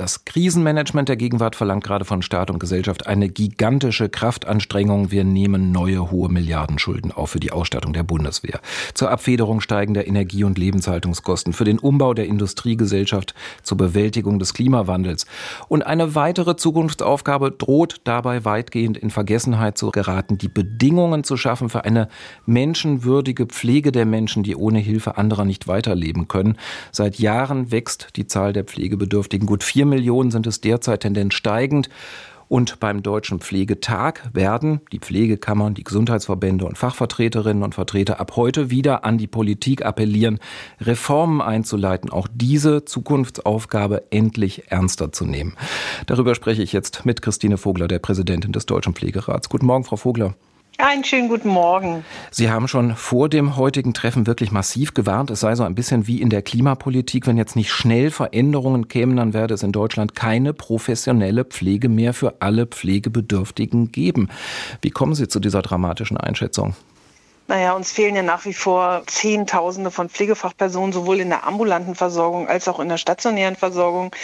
Das Krisenmanagement der Gegenwart verlangt gerade von Staat und Gesellschaft eine gigantische Kraftanstrengung. Wir nehmen neue hohe Milliardenschulden auf für die Ausstattung der Bundeswehr, zur Abfederung steigender Energie- und Lebenshaltungskosten, für den Umbau der Industriegesellschaft, zur Bewältigung des Klimawandels. Und eine weitere Zukunftsaufgabe droht dabei weitgehend in Vergessenheit zu geraten, die Bedingungen zu schaffen für eine menschenwürdige Pflege der Menschen, die ohne Hilfe anderer nicht weiterleben können. Seit Jahren wächst die Zahl der Pflegebedürftigen. Gut vier Millionen sind es derzeit Tendenz steigend. Und beim Deutschen Pflegetag werden die Pflegekammern, die Gesundheitsverbände und Fachvertreterinnen und Vertreter ab heute wieder an die Politik appellieren, Reformen einzuleiten, auch diese Zukunftsaufgabe endlich ernster zu nehmen. Darüber spreche ich jetzt mit Christine Vogler, der Präsidentin des Deutschen Pflegerats. Guten Morgen, Frau Vogler. Einen schönen guten Morgen. Sie haben schon vor dem heutigen Treffen wirklich massiv gewarnt. Es sei so ein bisschen wie in der Klimapolitik. Wenn jetzt nicht schnell Veränderungen kämen, dann werde es in Deutschland keine professionelle Pflege mehr für alle Pflegebedürftigen geben. Wie kommen Sie zu dieser dramatischen Einschätzung? Naja, uns fehlen ja nach wie vor Zehntausende von Pflegefachpersonen, sowohl in der ambulanten Versorgung als auch in der stationären Versorgung.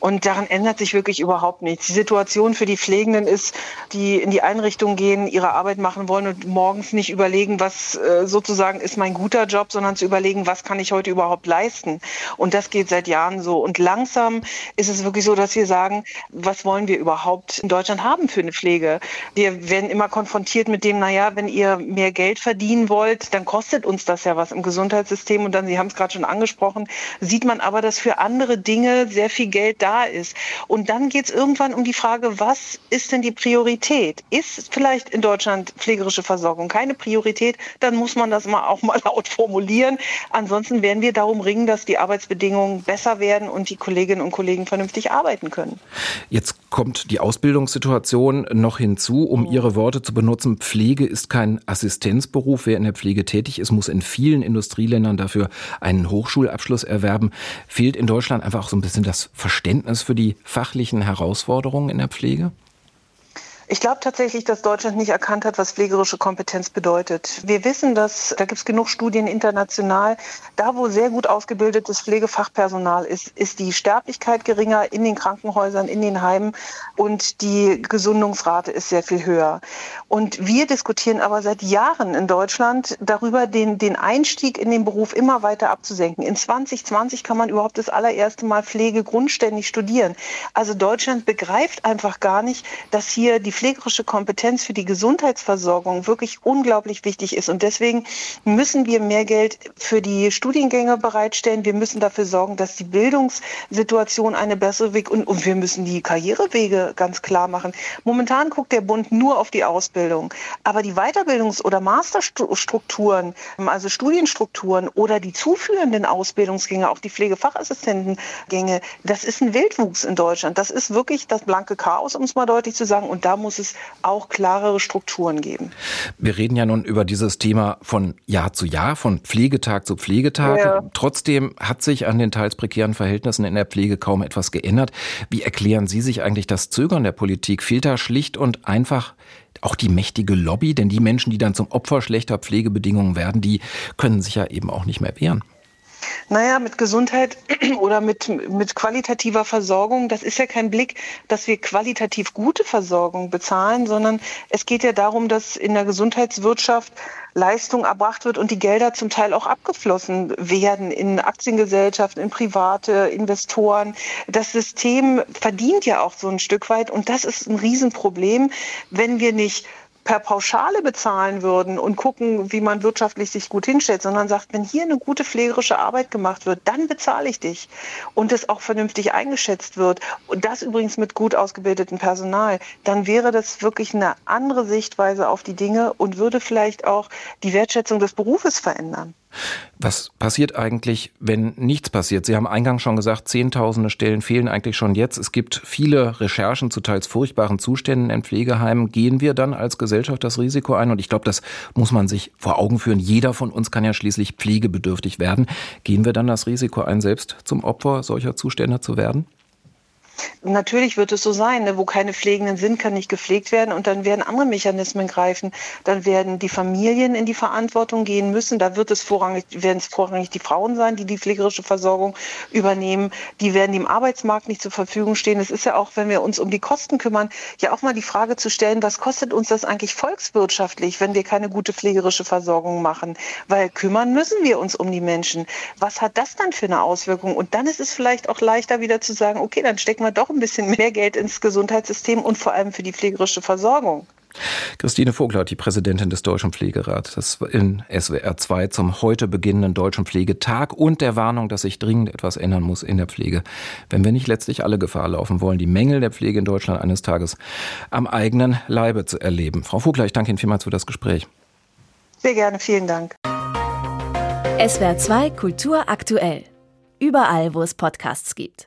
Und daran ändert sich wirklich überhaupt nichts. Die Situation für die Pflegenden ist, die in die Einrichtung gehen, ihre Arbeit machen wollen und morgens nicht überlegen, was äh, sozusagen ist mein guter Job, sondern zu überlegen, was kann ich heute überhaupt leisten. Und das geht seit Jahren so. Und langsam ist es wirklich so, dass wir sagen, was wollen wir überhaupt in Deutschland haben für eine Pflege? Wir werden immer konfrontiert mit dem, naja, wenn ihr mehr Geld verdient, verdienen wollt, dann kostet uns das ja was im Gesundheitssystem. Und dann, Sie haben es gerade schon angesprochen, sieht man aber, dass für andere Dinge sehr viel Geld da ist. Und dann geht es irgendwann um die Frage, was ist denn die Priorität? Ist vielleicht in Deutschland pflegerische Versorgung keine Priorität? Dann muss man das mal auch mal laut formulieren. Ansonsten werden wir darum ringen, dass die Arbeitsbedingungen besser werden und die Kolleginnen und Kollegen vernünftig arbeiten können. Jetzt kommt die Ausbildungssituation noch hinzu, um Ihre Worte zu benutzen. Pflege ist kein Assistenzberuf. Beruf. Wer in der Pflege tätig ist, muss in vielen Industrieländern dafür einen Hochschulabschluss erwerben. Fehlt in Deutschland einfach auch so ein bisschen das Verständnis für die fachlichen Herausforderungen in der Pflege? Ich glaube tatsächlich, dass Deutschland nicht erkannt hat, was pflegerische Kompetenz bedeutet. Wir wissen, dass, da gibt es genug Studien international, da wo sehr gut ausgebildetes Pflegefachpersonal ist, ist die Sterblichkeit geringer in den Krankenhäusern, in den Heimen und die Gesundungsrate ist sehr viel höher. Und wir diskutieren aber seit Jahren in Deutschland darüber, den, den Einstieg in den Beruf immer weiter abzusenken. In 2020 kann man überhaupt das allererste Mal Pflege grundständig studieren. Also Deutschland begreift einfach gar nicht, dass hier die pflegerische Kompetenz für die Gesundheitsversorgung wirklich unglaublich wichtig ist. Und deswegen müssen wir mehr Geld für die Studiengänge bereitstellen. Wir müssen dafür sorgen, dass die Bildungssituation eine bessere wird und, und wir müssen die Karrierewege ganz klar machen. Momentan guckt der Bund nur auf die Ausbildung. Aber die Weiterbildungs- oder Masterstrukturen, also Studienstrukturen oder die zuführenden Ausbildungsgänge, auch die Pflegefachassistentengänge, das ist ein Wildwuchs in Deutschland. Das ist wirklich das blanke Chaos, um es mal deutlich zu sagen. Und da muss es auch klarere Strukturen geben. Wir reden ja nun über dieses Thema von Jahr zu Jahr, von Pflegetag zu Pflegetag. Ja. Trotzdem hat sich an den teils prekären Verhältnissen in der Pflege kaum etwas geändert. Wie erklären Sie sich eigentlich das Zögern der Politik? Fehlt da schlicht und einfach auch die mächtige Lobby? Denn die Menschen, die dann zum Opfer schlechter Pflegebedingungen werden, die können sich ja eben auch nicht mehr wehren. Naja, mit Gesundheit oder mit, mit qualitativer Versorgung, das ist ja kein Blick, dass wir qualitativ gute Versorgung bezahlen, sondern es geht ja darum, dass in der Gesundheitswirtschaft Leistung erbracht wird und die Gelder zum Teil auch abgeflossen werden in Aktiengesellschaften, in private Investoren. Das System verdient ja auch so ein Stück weit und das ist ein Riesenproblem, wenn wir nicht per Pauschale bezahlen würden und gucken, wie man wirtschaftlich sich gut hinstellt, sondern sagt, wenn hier eine gute pflegerische Arbeit gemacht wird, dann bezahle ich dich und es auch vernünftig eingeschätzt wird und das übrigens mit gut ausgebildetem Personal, dann wäre das wirklich eine andere Sichtweise auf die Dinge und würde vielleicht auch die Wertschätzung des Berufes verändern. Was passiert eigentlich, wenn nichts passiert? Sie haben eingangs schon gesagt, Zehntausende Stellen fehlen eigentlich schon jetzt. Es gibt viele Recherchen zu teils furchtbaren Zuständen in Pflegeheimen. Gehen wir dann als Gesellschaft das Risiko ein? Und ich glaube, das muss man sich vor Augen führen. Jeder von uns kann ja schließlich pflegebedürftig werden. Gehen wir dann das Risiko ein, selbst zum Opfer solcher Zustände zu werden? Natürlich wird es so sein, ne? wo keine Pflegenden sind, kann nicht gepflegt werden und dann werden andere Mechanismen greifen. Dann werden die Familien in die Verantwortung gehen müssen. Da wird es vorrangig, werden es vorrangig die Frauen sein, die die pflegerische Versorgung übernehmen. Die werden dem Arbeitsmarkt nicht zur Verfügung stehen. Es ist ja auch, wenn wir uns um die Kosten kümmern, ja auch mal die Frage zu stellen, was kostet uns das eigentlich volkswirtschaftlich, wenn wir keine gute pflegerische Versorgung machen? Weil kümmern müssen wir uns um die Menschen. Was hat das dann für eine Auswirkung? Und dann ist es vielleicht auch leichter wieder zu sagen, okay, dann stecken wir doch ein bisschen mehr Geld ins Gesundheitssystem und vor allem für die pflegerische Versorgung. Christine Vogler, die Präsidentin des Deutschen Pflegerats, das in SWR 2 zum heute beginnenden Deutschen Pflegetag und der Warnung, dass sich dringend etwas ändern muss in der Pflege, wenn wir nicht letztlich alle Gefahr laufen wollen, die Mängel der Pflege in Deutschland eines Tages am eigenen Leibe zu erleben. Frau Vogler, ich danke Ihnen vielmals für das Gespräch. Sehr gerne, vielen Dank. SWR 2 Kultur aktuell. Überall, wo es Podcasts gibt.